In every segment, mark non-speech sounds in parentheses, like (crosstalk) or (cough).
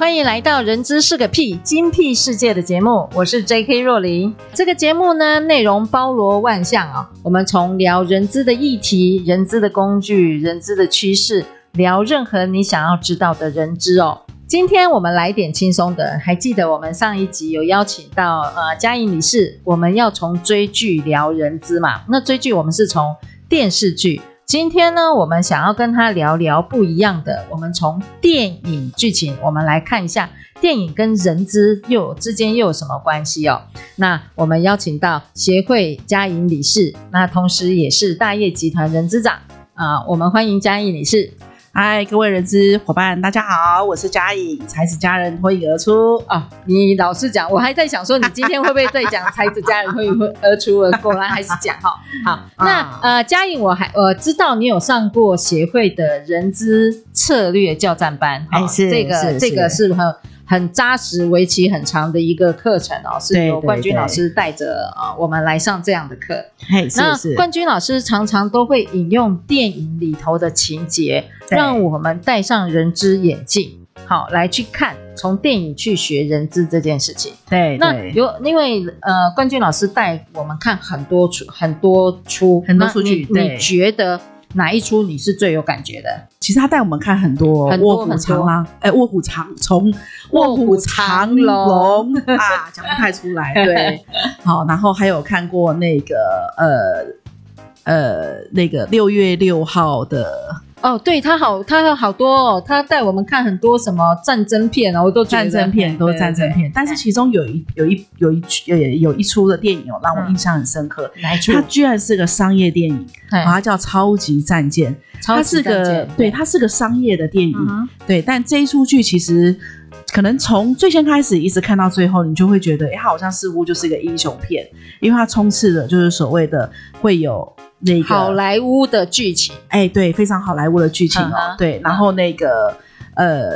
欢迎来到《人资是个屁精辟世界》的节目，我是 J.K. 若琳。这个节目呢，内容包罗万象啊。我们从聊人资的议题、人资的工具、人资的趋势，聊任何你想要知道的人资哦。今天我们来点轻松的，还记得我们上一集有邀请到呃嘉颖女士，我们要从追剧聊人资嘛？那追剧我们是从电视剧。今天呢，我们想要跟他聊聊不一样的。我们从电影剧情，我们来看一下电影跟人资又之间又有什么关系哦。那我们邀请到协会嘉颖理事，那同时也是大业集团人资长啊，我们欢迎嘉颖理事。嗨，各位人资伙伴，大家好，我是嘉颖，才子佳人脱颖而出啊！你老实讲，我还在想说，你今天会不会再讲才子佳人脱颖而出了？果然还是讲哈。好，那、啊、呃，嘉颖，我还我知道你有上过协会的人资策略教战班，哎，是这个是这个是很。很扎实、为期很长的一个课程哦，是由冠军老师带着啊我们来上这样的课。那冠军老师常常都会引用电影里头的情节，让我们戴上人之眼镜，好来去看，从电影去学人资这件事情。对，那有因为呃，冠军老师带我们看很多出很多出很多出剧，你觉得？哪一出你是最有感觉的？其实他带我们看很多《卧虎藏龙》哎，《卧虎藏从卧虎藏龙》啊，讲不太出来。对，(laughs) 好，然后还有看过那个呃呃那个六月六号的。哦，对他好，他有好多哦，他带我们看很多什么战争片哦，我都觉得战争片都是战争片，但是其中有一有一有一有有一出的电影哦，让我印象很深刻。哪一出？它居然是个商业电影，它叫《超级战舰》，它是个对，它是个商业的电影，对。但这一出剧其实可能从最先开始一直看到最后，你就会觉得，哎，它好像似乎就是一个英雄片，因为它充斥的就是所谓的会有。那个好莱坞的剧情，哎，对，非常好莱坞的剧情哦，嗯、对，然后那个呃，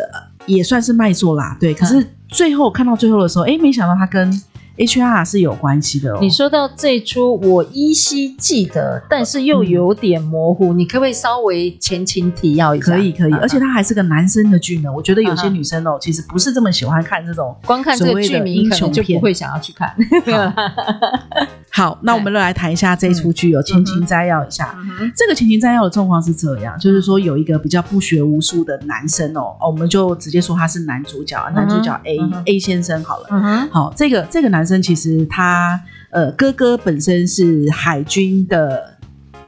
也算是卖座啦，对，可是最后看到最后的时候，哎，没想到他跟。HR 是有关系的哦。你说到这一出，我依稀记得，但是又有点模糊。嗯、你可不可以稍微前情提要一下？可以，可以。而且他还是个男生的剧呢。我觉得有些女生哦，其实不是这么喜欢看这种光看这个剧名可能就不会想要去看。(laughs) 好，那我们来谈一下这一出剧有前情摘要一下。嗯、这个前情摘要的状况是这样，就是说有一个比较不学无术的男生哦，我们就直接说他是男主角，男主角 A、嗯、A 先生好了。嗯、好，这个这个男生其实他呃哥哥本身是海军的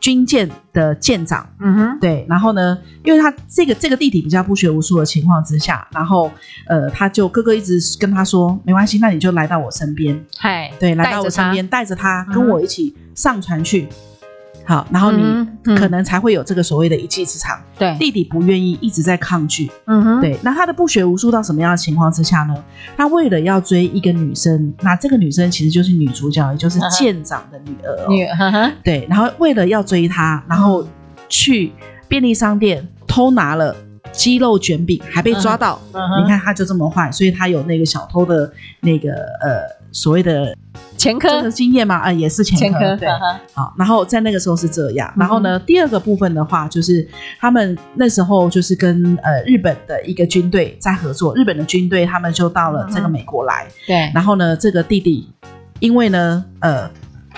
军舰的舰长，嗯哼，对，然后呢，因为他这个这个弟弟比较不学无术的情况之下，然后呃他就哥哥一直跟他说没关系，那你就来到我身边，嗨，对，来到我身边，带着他跟我一起上船去。好，然后你可能才会有这个所谓的一技之长。对、嗯，弟弟不愿意，一直在抗拒。嗯哼，对。那他的不学无术到什么样的情况之下呢？他为了要追一个女生，那这个女生其实就是女主角，也就是舰长的女儿、哦。女儿。对，然后为了要追她，然后去便利商店偷拿了鸡肉卷饼，还被抓到。嗯、你看他就这么坏，所以他有那个小偷的那个呃所谓的。前科。的经验嘛，啊、呃，也是前科，前科对，好，然后在那个时候是这样，然后呢，第二个部分的话，就是他们那时候就是跟呃日本的一个军队在合作，日本的军队他们就到了这个美国来，对，然后呢，这个弟弟因为呢，呃，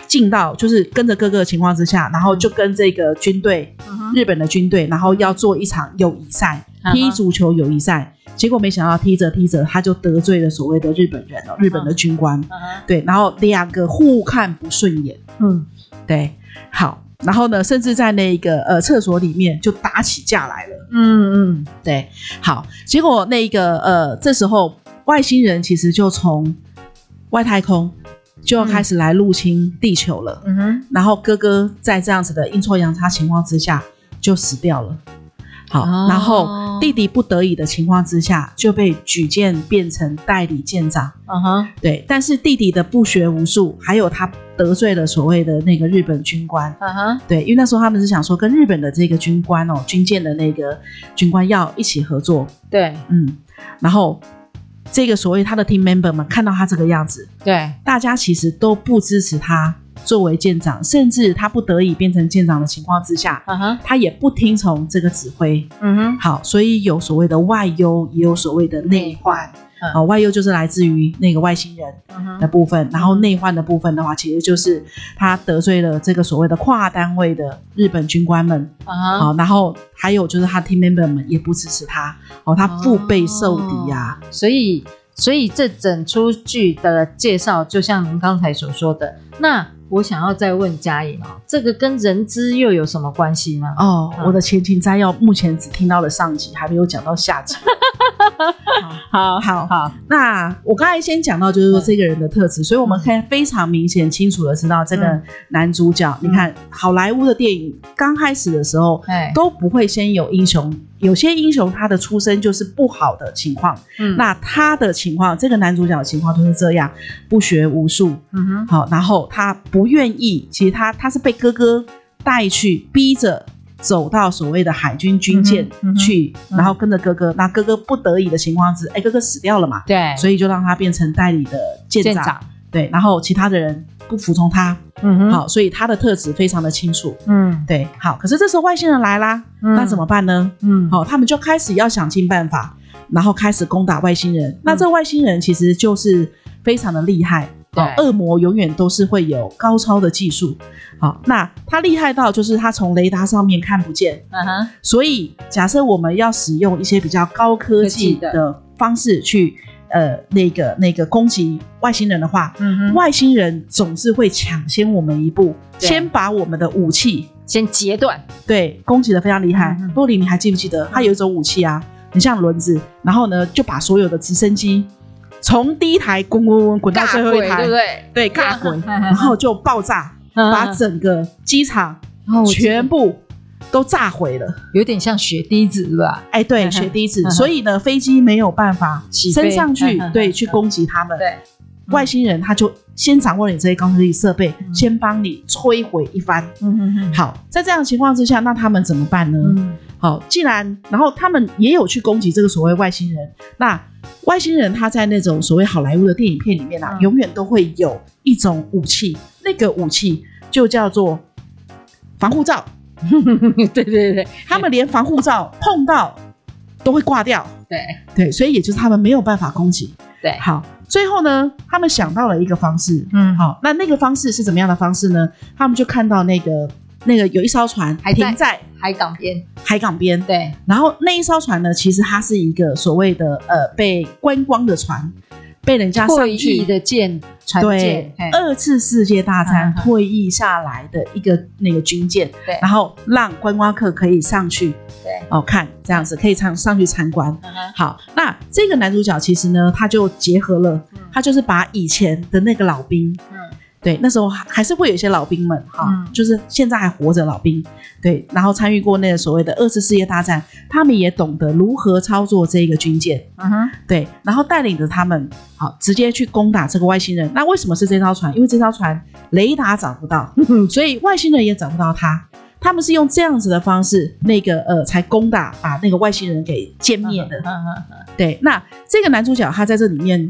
进到就是跟着哥哥的情况之下，然后就跟这个军队，日本的军队，然后要做一场友谊赛，踢足球友谊赛。结果没想到踢着踢着，他就得罪了所谓的日本人哦，日本的军官。Uh. 对，然后两个互看不顺眼。嗯，对，好，然后呢，甚至在那个呃厕所里面就打起架来了。嗯嗯，对，好，结果那个呃这时候外星人其实就从外太空就要开始来入侵地球了。嗯哼，然后哥哥在这样子的阴错阳差情况之下就死掉了。好，哦、然后弟弟不得已的情况之下就被举荐变成代理舰长。嗯哼，对，但是弟弟的不学无术，还有他得罪了所谓的那个日本军官。嗯哼，对，因为那时候他们是想说跟日本的这个军官哦，军舰的那个军官要一起合作。对，嗯，然后这个所谓他的 team member 们看到他这个样子，对，大家其实都不支持他。作为舰长，甚至他不得已变成舰长的情况之下，嗯哼，他也不听从这个指挥。嗯哼，好，所以有所谓的外忧，也有所谓的内患。嗯、哦，外忧就是来自于那个外星人的部分，嗯、然后内患的部分的话，其实就是他得罪了这个所谓的跨单位的日本军官们。嗯哼，好，然后还有就是他 team member 们也不支持他。哦，他腹背受敌呀、啊哦。所以，所以这整出剧的介绍，就像您刚才所说的那。我想要再问嘉颖啊，这个跟人资又有什么关系呢？哦，嗯、我的前情摘要目前只听到了上集，还没有讲到下集。(laughs) 好，(laughs) 好，好，好。那我刚才先讲到，就是说这个人的特质，嗯、所以我们可以非常明显、清楚的知道，这个男主角，嗯、你看好莱坞的电影刚开始的时候，哎、都不会先有英雄。有些英雄他的出身就是不好的情况，嗯，那他的情况，这个男主角的情况就是这样，不学无术，嗯哼，好，然后他不愿意，其实他他是被哥哥带去，逼着走到所谓的海军军舰去，然后跟着哥哥，那哥哥不得已的情况是，哎，哥哥死掉了嘛，对，所以就让他变成代理的舰长，对，然后其他的人不服从他，嗯哼，好，所以他的特质非常的清楚，嗯，对，好，可是这时候外星人来啦，嗯、那怎么办呢？嗯，好，他们就开始要想尽办法，然后开始攻打外星人。嗯、那这个外星人其实就是非常的厉害，对，恶魔永远都是会有高超的技术，好，那它厉害到就是它从雷达上面看不见，嗯哼，所以假设我们要使用一些比较高科技的方式去。呃，那个那个攻击外星人的话，嗯哼，外星人总是会抢先我们一步，先把我们的武器先截断，对，攻击的非常厉害。洛琳，你还记不记得，他有一种武器啊，很像轮子，然后呢，就把所有的直升机从第一台滚滚滚滚到最后一台，对不对？对，尬滚，(laughs) 然后就爆炸，把整个机场全部。都炸毁了，有点像血滴子，是吧？哎，对，(laughs) 血滴子。所以呢，飞机没有办法升上去，对，去攻击他们。对，外星人他就先掌握了你这些高科技设备，先帮你摧毁一番。嗯嗯嗯。好，在这样的情况之下，那他们怎么办呢？嗯。好，既然然后他们也有去攻击这个所谓外星人，那外星人他在那种所谓好莱坞的电影片里面啊，永远都会有一种武器，那个武器就叫做防护罩。(laughs) 对对对，他们连防护罩碰到都会挂掉。对对，所以也就是他们没有办法攻击。对，好，最后呢，他们想到了一个方式。嗯，好，那那个方式是怎么样的方式呢？他们就看到那个那个有一艘船停在海港边，海港边。对，然后那一艘船呢，其实它是一个所谓的呃被观光的船。被人家上去的舰船舰，对，二次世界大战退役下来的一个那个军舰，对，然后让观光客可以上去，对，哦，看这样子可以上上去参观。好，那这个男主角其实呢，他就结合了，他就是把以前的那个老兵，嗯。对，那时候还还是会有一些老兵们哈，嗯、就是现在还活着老兵，对，然后参与过那个所谓的二次世界大战，他们也懂得如何操作这个军舰，嗯哼，对，然后带领着他们，好，直接去攻打这个外星人。那为什么是这艘船？因为这艘船雷达找不到，所以外星人也找不到他。他们是用这样子的方式，那个呃，才攻打把那个外星人给歼灭的。对，那这个男主角他在这里面。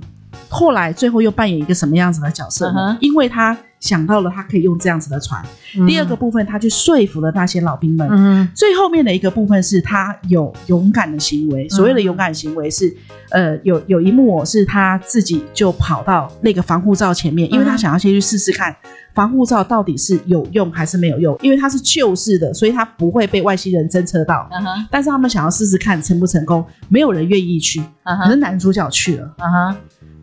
后来最后又扮演一个什么样子的角色呢？Uh huh. 因为他想到了他可以用这样子的船。Uh huh. 第二个部分，他去说服了那些老兵们。Uh huh. 最后面的一个部分是他有勇敢的行为。Uh. 所谓的勇敢行为是，呃，有有一幕是他自己就跑到那个防护罩前面，因为他想要先去试试看防护罩到底是有用还是没有用。因为它是旧式的，所以它不会被外星人侦测到。Uh huh. 但是他们想要试试看成不成功，没有人愿意去。Uh huh. 可是男主角去了。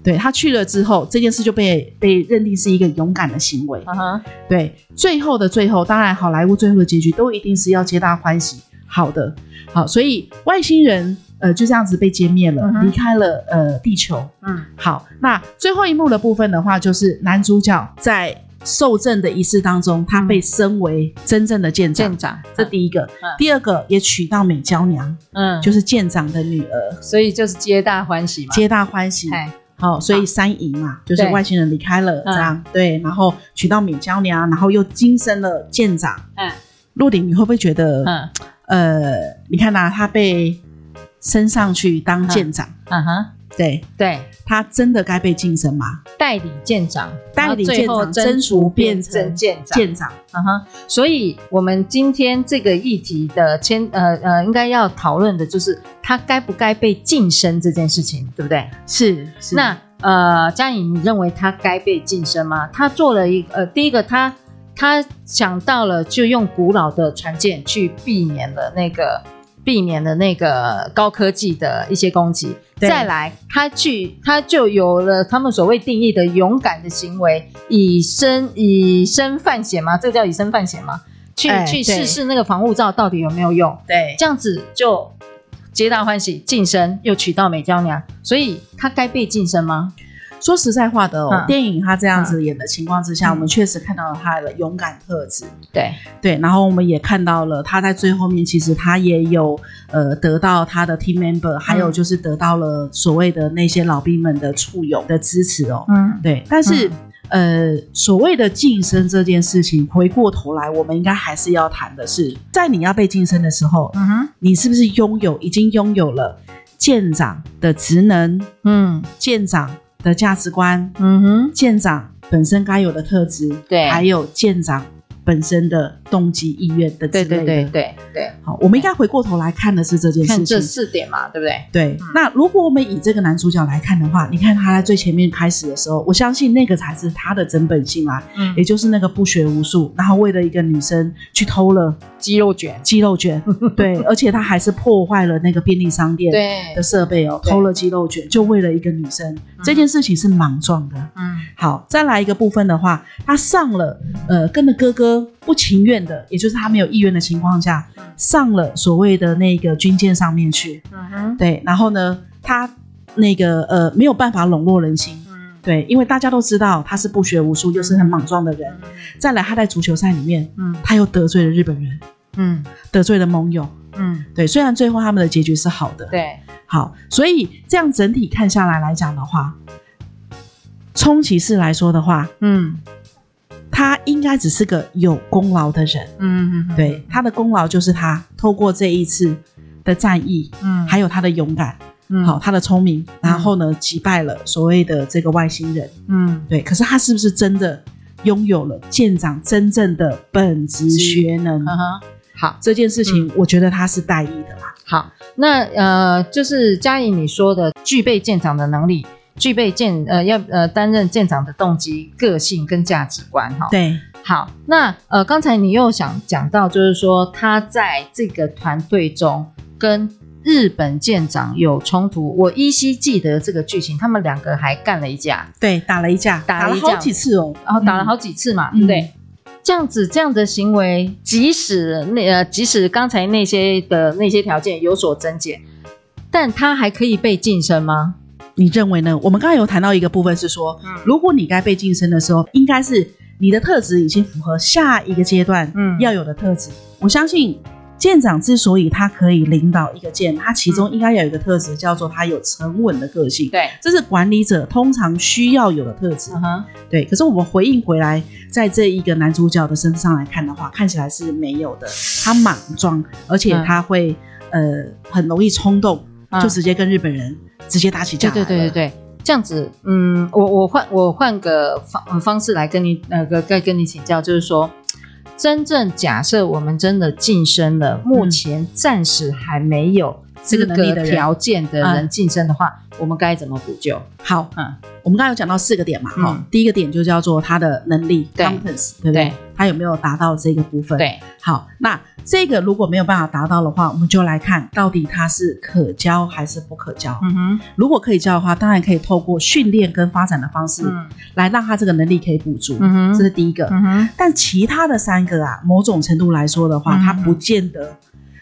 Uh. 对，他去了之后，这件事就被被认定是一个勇敢的行为。Uh. 对，最后的最后，当然好莱坞最后的结局都一定是要皆大欢喜，好的，好，所以外星人呃就这样子被歼灭了，离、嗯、开了呃地球。嗯，好，那最后一幕的部分的话，就是男主角在受赠的仪式当中，他被升为真正的舰长。舰长，这第一个。嗯、第二个也娶到美娇娘，嗯，就是舰长的女儿，所以就是皆大欢喜嘛，皆大欢喜。好，所以三姨嘛，就是外星人离开了这样，嗯、对，然后娶到美娇娘，然后又晋升了舰长。嗯，鹿鼎，你会不会觉得，嗯，呃，你看呐、啊，他被升上去当舰长，嗯哼，对对，他真的该被晋升吗？代理舰长，代理舰长，征服变成舰长，舰长，嗯哼，所以我们今天这个议题的签，呃呃，应该要讨论的就是他该不该被晋升这件事情，对不对？是，是。那呃，佳颖，你认为他该被晋升吗？他做了一，呃，第一个他他想到了就用古老的船舰去避免了那个。避免了那个高科技的一些攻击，再来他去他就有了他们所谓定义的勇敢的行为，以身以身犯险吗？这个叫以身犯险吗？去、欸、去试试那个防护罩到底有没有用？对，这样子就皆大欢喜，晋升又娶到美娇娘，所以他该被晋升吗？说实在话的哦，嗯、电影他这样子演的情况之下，嗯、我们确实看到了他的勇敢特质。对对，然后我们也看到了他在最后面，其实他也有呃得到他的 team member，、嗯、还有就是得到了所谓的那些老兵们的簇拥的支持哦。嗯，对。但是、嗯、呃，所谓的晋升这件事情，回过头来，我们应该还是要谈的是，在你要被晋升的时候，嗯哼，你是不是拥有已经拥有了舰长的职能？嗯，舰长。的价值观，嗯哼，舰长本身该有的特质，对，还有舰长本身的动机、意愿的之类的，对对对。对对。好，我们应该回过头来看的是这件事情，看这四点嘛，对不对？对。嗯、那如果我们以这个男主角来看的话，你看他在最前面开始的时候，我相信那个才是他的真本性啊，嗯，也就是那个不学无术，然后为了一个女生去偷了鸡肉卷，鸡肉卷，对，(laughs) 而且他还是破坏了那个便利商店的设备哦，偷了鸡肉卷，就为了一个女生，嗯、这件事情是莽撞的。嗯，好，再来一个部分的话，他上了，呃，跟着哥哥不情愿的，也就是他没有意愿的情况下。上了所谓的那个军舰上面去，嗯哼，对，然后呢，他那个呃没有办法笼络人心，嗯，对，因为大家都知道他是不学无术又是很莽撞的人，嗯，再来他在足球赛里面，嗯，他又得罪了日本人，嗯，得罪了盟友，嗯，对，虽然最后他们的结局是好的，对，好，所以这样整体看下来来讲的话，充其量来说的话，嗯。他应该只是个有功劳的人，嗯对，他的功劳就是他透过这一次的战役，嗯，还有他的勇敢，嗯，好，他的聪明，然后呢，击败了所谓的这个外星人，嗯，对。可是他是不是真的拥有了舰长真正的本职学能？嗯哼，好，这件事情我觉得他是代议的啦。好，那呃，就是嘉颖你说的具备舰长的能力。具备舰呃要呃担任舰长的动机、个性跟价值观哈。对，好，那呃刚才你又想讲到，就是说他在这个团队中跟日本舰长有冲突。我依稀记得这个剧情，他们两个还干了一架，对，打了一架，打了好几次哦，然后打了好几次嘛，对不对？这样子这样的行为，即使那呃即使刚才那些的那些条件有所增减，但他还可以被晋升吗？你认为呢？我们刚才有谈到一个部分是说，嗯、如果你该被晋升的时候，应该是你的特质已经符合下一个阶段要有的特质。嗯、我相信舰长之所以他可以领导一个舰，他其中应该有一个特质叫做他有沉稳的个性。对，这是管理者通常需要有的特质。嗯、哼对。可是我们回应回来，在这一个男主角的身上来看的话，看起来是没有的。他莽撞，而且他会、嗯、呃很容易冲动，就直接跟日本人。直接打起架来。对对对对对，这样子，嗯，我我换我换个方方式来跟你那个再跟你请教，就是说，真正假设我们真的晋升了，目前暂时还没有这个条件的人晋升的话，我们该怎么补救？好，嗯，我们刚才有讲到四个点嘛，哈，第一个点就叫做他的能力，competence，对不对？他有没有达到这个部分？对，好，那。这个如果没有办法达到的话，我们就来看到底他是可教还是不可教。嗯哼，如果可以教的话，当然可以透过训练跟发展的方式，来让他这个能力可以补足。嗯哼，这是第一个。嗯哼，但其他的三个啊，某种程度来说的话，他不见得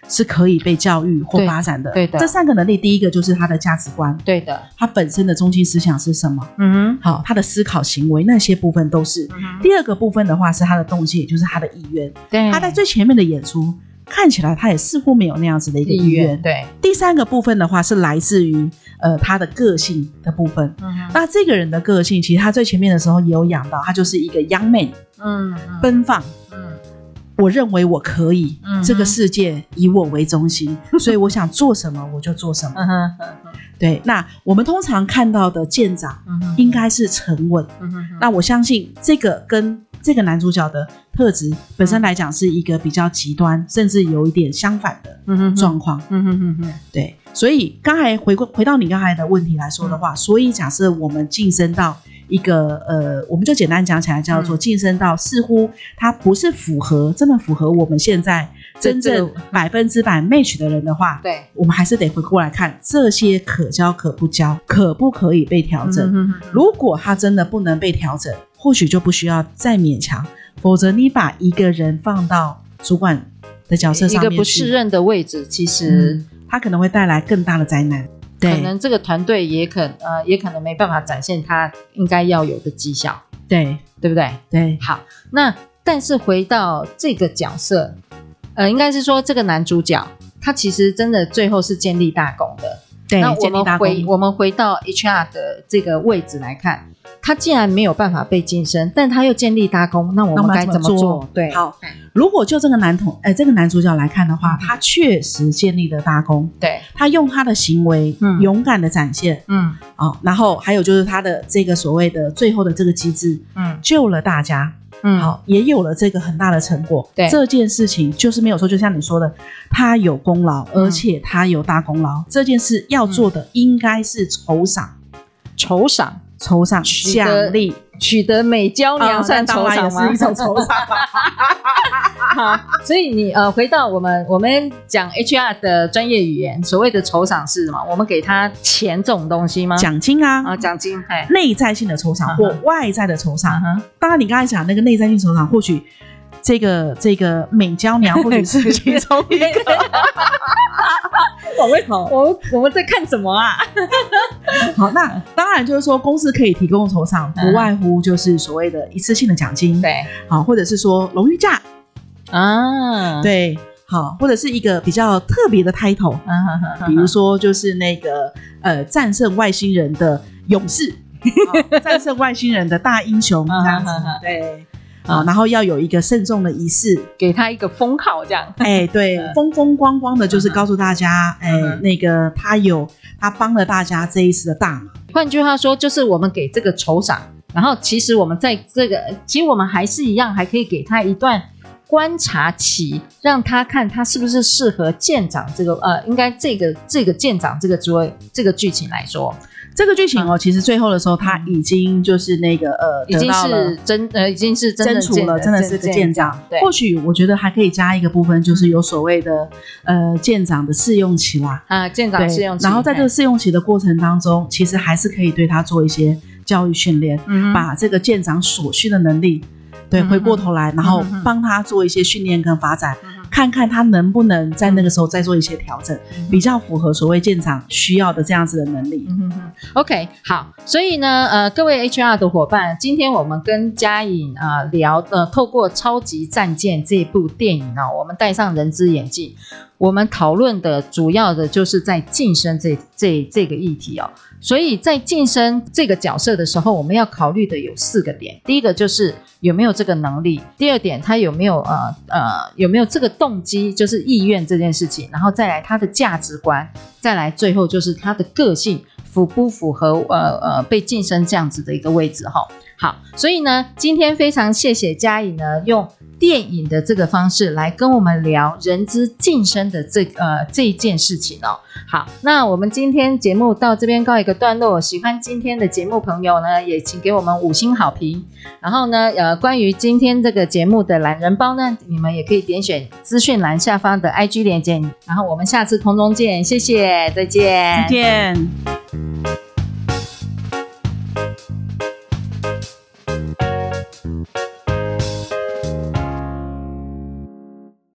是可以被教育或发展的。对，对的，这三个能力，第一个就是他的价值观，对的，他本身的中心思想是什么？嗯哼，好，他的思考行为那些部分都是。第二个部分的话是他的动机，也就是他的意愿。对，他在最前面的演出看起来他也似乎没有那样子的一个意愿。对，第三个部分的话是来自于呃他的个性的部分。嗯哼，那这个人的个性，其实他最前面的时候也有讲到，他就是一个 young man，嗯，奔放。我认为我可以，这个世界以我为中心，(laughs) 所以我想做什么我就做什么。对，那我们通常看到的舰长，应该是沉稳。嗯、那我相信这个跟这个男主角的特质本身来讲是一个比较极端，嗯、甚至有一点相反的状况。对，所以刚才回过回到你刚才的问题来说的话，嗯、所以假设我们晋升到。一个呃，我们就简单讲起来叫做晋升到，似乎它不是符合真的符合我们现在真正百分之百 match 的人的话，对，我们还是得回过来看这些可教可不教，可不可以被调整？嗯、哼哼如果它真的不能被调整，或许就不需要再勉强，否则你把一个人放到主管的角色上面，一个不适任的位置，其实、嗯、它可能会带来更大的灾难。可能这个团队也可呃也可能没办法展现他应该要有的绩效，对对不对？对，好，那但是回到这个角色，呃，应该是说这个男主角他其实真的最后是建立大功的。对，那我们回我们回到 HR 的这个位置来看。他既然没有办法被晋升，但他又建立大功，那我们该怎么做？对，好，如果就这个男同，呃，这个男主角来看的话，嗯、他确实建立了大功。对，他用他的行为，嗯，勇敢的展现，嗯，哦，然后还有就是他的这个所谓的最后的这个机制，嗯，救了大家，嗯，好，也有了这个很大的成果。对，这件事情就是没有说，就像你说的，他有功劳，而且他有大功劳。嗯、这件事要做的应该是酬赏，酬赏。酬赏奖励，取得美娇娘算酬赏吗？是一种酬赏。(laughs) 好，所以你呃，回到我们我们讲 HR 的专业语言，所谓的酬赏是什么？我们给他钱这种东西吗？奖金啊，啊，奖金，哎，内在性的酬赏或外在的酬赏。Uh. 当然，你刚才讲那个内在性酬赏，或许这个这个美娇娘或许是其中一个。(laughs) 我们好，我我们在看什么啊？(laughs) 好，那当然就是说，公司可以提供的酬赏，不外乎就是所谓的一次性的奖金，对，好，或者是说荣誉假啊，对，好，或者是一个比较特别的 title，比如说就是那个呃战胜外星人的勇士，(laughs) 战胜外星人的大英雄这样子，对。啊，然后要有一个慎重的仪式，给他一个封号，这样。(laughs) 哎，对，(laughs) 风风光光的，就是告诉大家，哎，那个他有他帮了大家这一次的大忙。换句话说，就是我们给这个酬赏，然后其实我们在这个，其实我们还是一样，还可以给他一段观察期，让他看他是不是适合舰长这个，呃，应该这个这个舰长这个职位，这个剧情来说。这个剧情哦，其实最后的时候他已经就是那个呃，已经是真呃，已经是真处了，真的是个舰长。对，或许我觉得还可以加一个部分，就是有所谓的呃舰长的试用期啦。啊，舰长试用期。然后在这个试用期的过程当中，其实还是可以对他做一些教育训练，把这个舰长所需的能力，对，回过头来，然后帮他做一些训练跟发展。看看他能不能在那个时候再做一些调整，比较符合所谓建厂需要的这样子的能力。嗯、哼 OK，好，所以呢，呃，各位 HR 的伙伴，今天我们跟佳颖啊、呃、聊，呃，透过《超级战舰》这部电影啊，我们戴上人之眼镜，我们讨论的主要的就是在晋升这这这个议题哦。所以在晋升这个角色的时候，我们要考虑的有四个点。第一个就是有没有这个能力；第二点，他有没有呃呃有没有这个动机，就是意愿这件事情；然后再来他的价值观；再来最后就是他的个性符不符合呃呃被晋升这样子的一个位置哈。好，所以呢，今天非常谢谢佳颖呢用电影的这个方式来跟我们聊人之晋升的这呃这一件事情哦。好，那我们今天节目到这边告一个段落。喜欢今天的节目朋友呢，也请给我们五星好评。然后呢，呃，关于今天这个节目的懒人包呢，你们也可以点选资讯栏下方的 (laughs) IG 链接。然后我们下次空中见，谢谢，再见，再见。